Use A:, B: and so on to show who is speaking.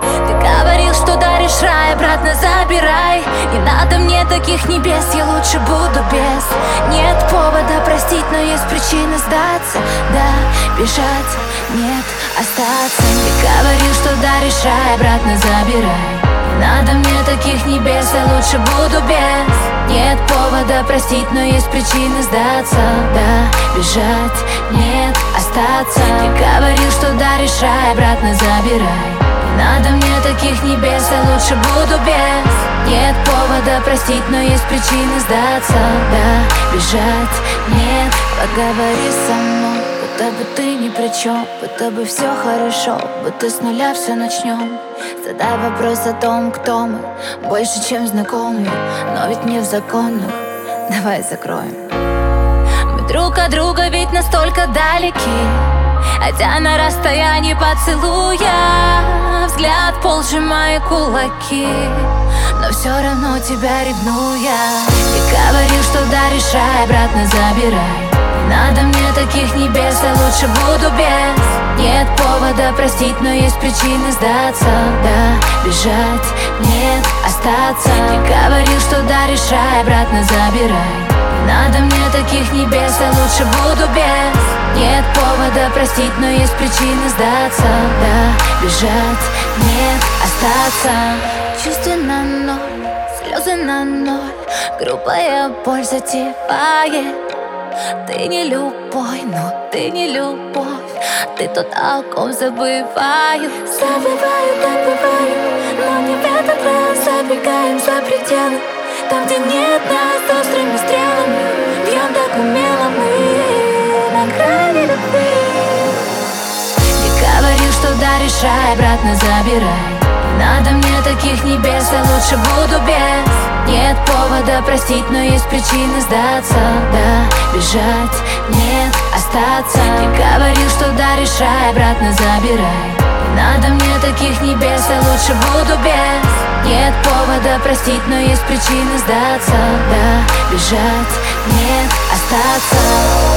A: ты говорил, что даришь рай, обратно забирай. Не надо мне таких небес, я лучше буду без. Нет повода простить, но есть причина сдаться. Да, бежать, нет, остаться. Ты говорил, что даришь рай, обратно забирай. Не надо мне таких небес, я лучше буду без. Нет повода простить, но есть причина сдаться. Да, бежать, нет, остаться. Ты говорил, что даришь рай, обратно забирай надо мне таких небес, я лучше буду без. Нет повода простить, но есть причины сдаться. Да, бежать, нет, поговори со мной Будто бы ты ни при чем, будто бы все хорошо Будто с нуля все начнем Задай вопрос о том, кто мы Больше, чем знакомые, но ведь не в законах. Давай закроем. Мы друг от друга ведь настолько далеки Хотя на расстоянии поцелуя Взгляд пол кулаки Но все равно тебя ревную я Ты говорил, что даришь рай, обратно забирай. Не надо мне таких небес, я лучше буду без. Нет повода простить, но есть причины сдаться. Да, бежать, нет, остаться. Ты говорил, что даришь рай, обратно забирай надо мне таких небес, я лучше буду без. Нет повода простить, но есть причины сдаться. Да, бежать, нет, остаться. Чувства на ноль, слезы на ноль. Грубая боль затевает. Ты не любовь, но ты не любовь. Ты тот, о ком забываю
B: Забываю, так бываю Но не в этот раз. Забегаем за пределы Там, где нет нас острыми стрелами Бьем так умело мы на грани любви.
A: Я говорил, что даришь рай, обратно забирай. Не надо мне таких небес, я лучше буду без. Нет повода простить, но есть причины сдаться. Да, бежать, нет, остаться. Ты говорил, что даришь рай, обратно забирай. Не надо мне таких небес, я лучше буду без нет повода простить, но есть причины сдаться. Да, бежать, нет, остаться